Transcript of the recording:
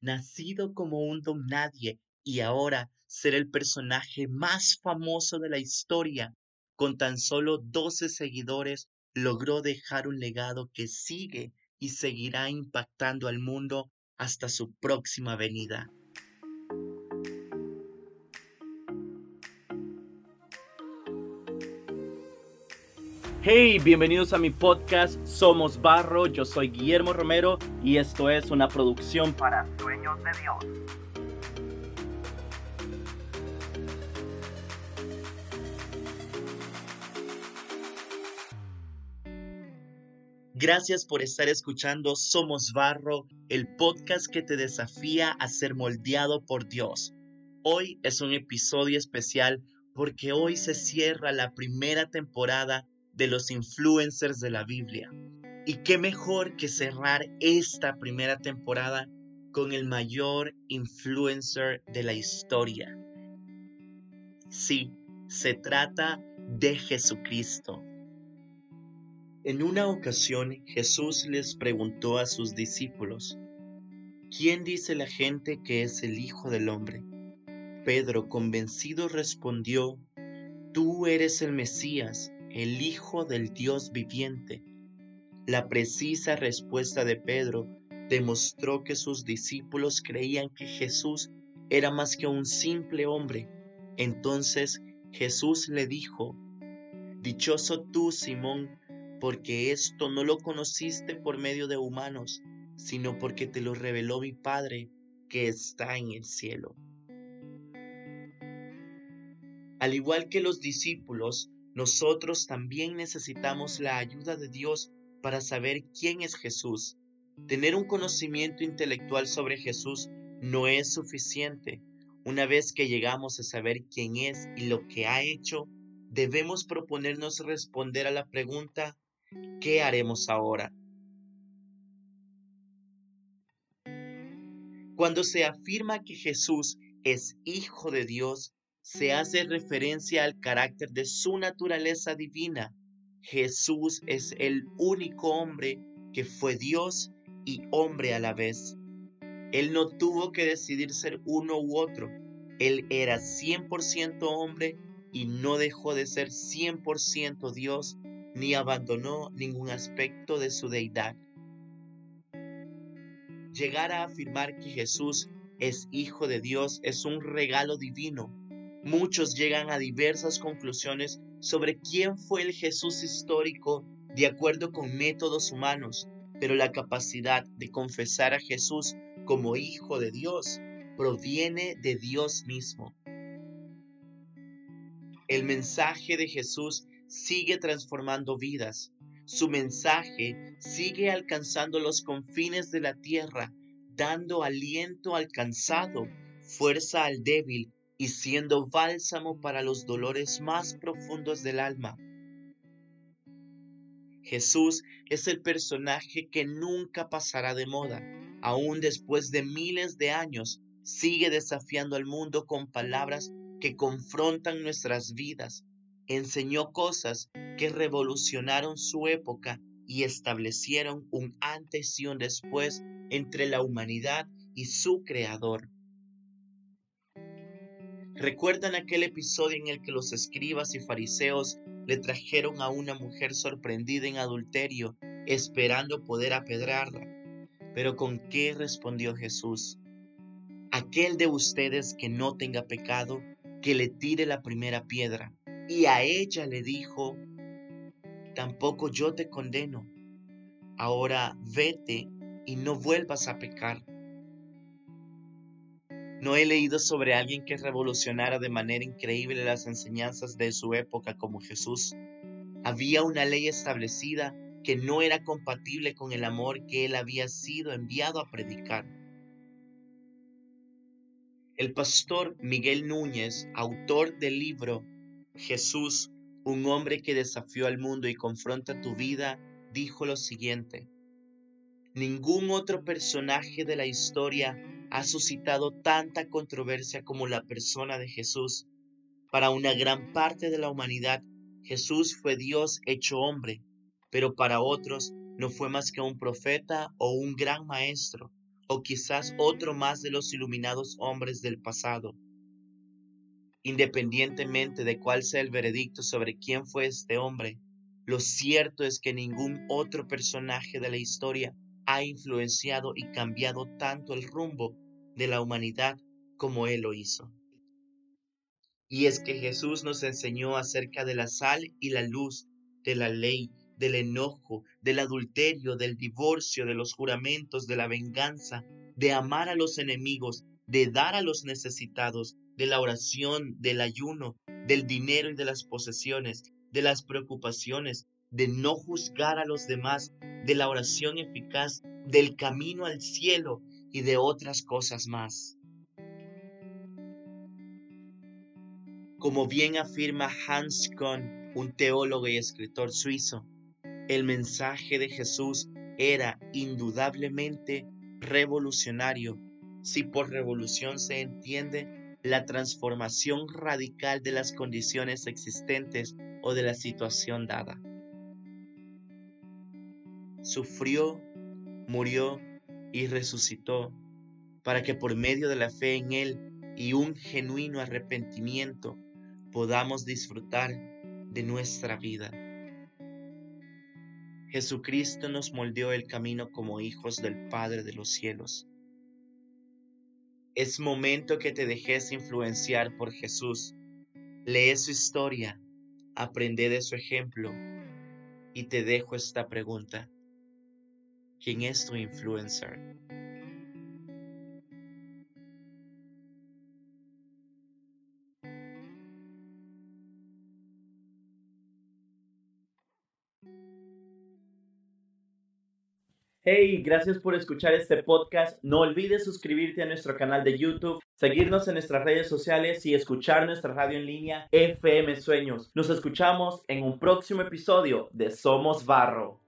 nacido como un don nadie y ahora ser el personaje más famoso de la historia, con tan solo 12 seguidores, logró dejar un legado que sigue y seguirá impactando al mundo hasta su próxima venida. Hey, bienvenidos a mi podcast Somos Barro, yo soy Guillermo Romero y esto es una producción para Sueños de Dios. Gracias por estar escuchando Somos Barro, el podcast que te desafía a ser moldeado por Dios. Hoy es un episodio especial porque hoy se cierra la primera temporada de los influencers de la Biblia. Y qué mejor que cerrar esta primera temporada con el mayor influencer de la historia. Sí, se trata de Jesucristo. En una ocasión Jesús les preguntó a sus discípulos, ¿quién dice la gente que es el Hijo del Hombre? Pedro convencido respondió, Tú eres el Mesías, el Hijo del Dios viviente. La precisa respuesta de Pedro demostró que sus discípulos creían que Jesús era más que un simple hombre. Entonces Jesús le dijo, Dichoso tú, Simón, porque esto no lo conociste por medio de humanos, sino porque te lo reveló mi Padre que está en el cielo. Al igual que los discípulos, nosotros también necesitamos la ayuda de Dios para saber quién es Jesús. Tener un conocimiento intelectual sobre Jesús no es suficiente. Una vez que llegamos a saber quién es y lo que ha hecho, debemos proponernos responder a la pregunta, ¿qué haremos ahora? Cuando se afirma que Jesús es Hijo de Dios, se hace referencia al carácter de su naturaleza divina. Jesús es el único hombre que fue Dios y hombre a la vez. Él no tuvo que decidir ser uno u otro. Él era 100% hombre y no dejó de ser 100% Dios ni abandonó ningún aspecto de su deidad. Llegar a afirmar que Jesús es hijo de Dios es un regalo divino Muchos llegan a diversas conclusiones sobre quién fue el Jesús histórico de acuerdo con métodos humanos, pero la capacidad de confesar a Jesús como Hijo de Dios proviene de Dios mismo. El mensaje de Jesús sigue transformando vidas. Su mensaje sigue alcanzando los confines de la tierra, dando aliento al cansado, fuerza al débil y siendo bálsamo para los dolores más profundos del alma. Jesús es el personaje que nunca pasará de moda, aún después de miles de años, sigue desafiando al mundo con palabras que confrontan nuestras vidas. Enseñó cosas que revolucionaron su época y establecieron un antes y un después entre la humanidad y su creador. ¿Recuerdan aquel episodio en el que los escribas y fariseos le trajeron a una mujer sorprendida en adulterio, esperando poder apedrarla? Pero ¿con qué respondió Jesús? Aquel de ustedes que no tenga pecado, que le tire la primera piedra. Y a ella le dijo, tampoco yo te condeno. Ahora vete y no vuelvas a pecar. No he leído sobre alguien que revolucionara de manera increíble las enseñanzas de su época como Jesús. Había una ley establecida que no era compatible con el amor que él había sido enviado a predicar. El pastor Miguel Núñez, autor del libro Jesús, un hombre que desafió al mundo y confronta tu vida, dijo lo siguiente. Ningún otro personaje de la historia ha suscitado tanta controversia como la persona de Jesús. Para una gran parte de la humanidad, Jesús fue Dios hecho hombre, pero para otros no fue más que un profeta o un gran maestro. o quizás otro más de los iluminados hombres del pasado. Independientemente de cuál sea el veredicto sobre quién fue este hombre, lo cierto es que ningún otro personaje de la historia ha influenciado y cambiado tanto el rumbo de la humanidad como él lo hizo. Y es que Jesús nos enseñó acerca de la sal y la luz, de la ley, del enojo, del adulterio, del divorcio, de los juramentos, de la venganza, de amar a los enemigos, de dar a los necesitados, de la oración, del ayuno, del dinero y de las posesiones, de las preocupaciones, de no juzgar a los demás, de la oración eficaz, del camino al cielo y de otras cosas más. Como bien afirma Hans Kohn, un teólogo y escritor suizo, el mensaje de Jesús era indudablemente revolucionario, si por revolución se entiende la transformación radical de las condiciones existentes o de la situación dada. Sufrió, murió y resucitó para que por medio de la fe en Él y un genuino arrepentimiento podamos disfrutar de nuestra vida. Jesucristo nos moldeó el camino como hijos del Padre de los cielos. Es momento que te dejes influenciar por Jesús. Lee su historia, aprende de su ejemplo y te dejo esta pregunta. ¿Quién es tu influencer? Hey, gracias por escuchar este podcast. No olvides suscribirte a nuestro canal de YouTube, seguirnos en nuestras redes sociales y escuchar nuestra radio en línea FM Sueños. Nos escuchamos en un próximo episodio de Somos Barro.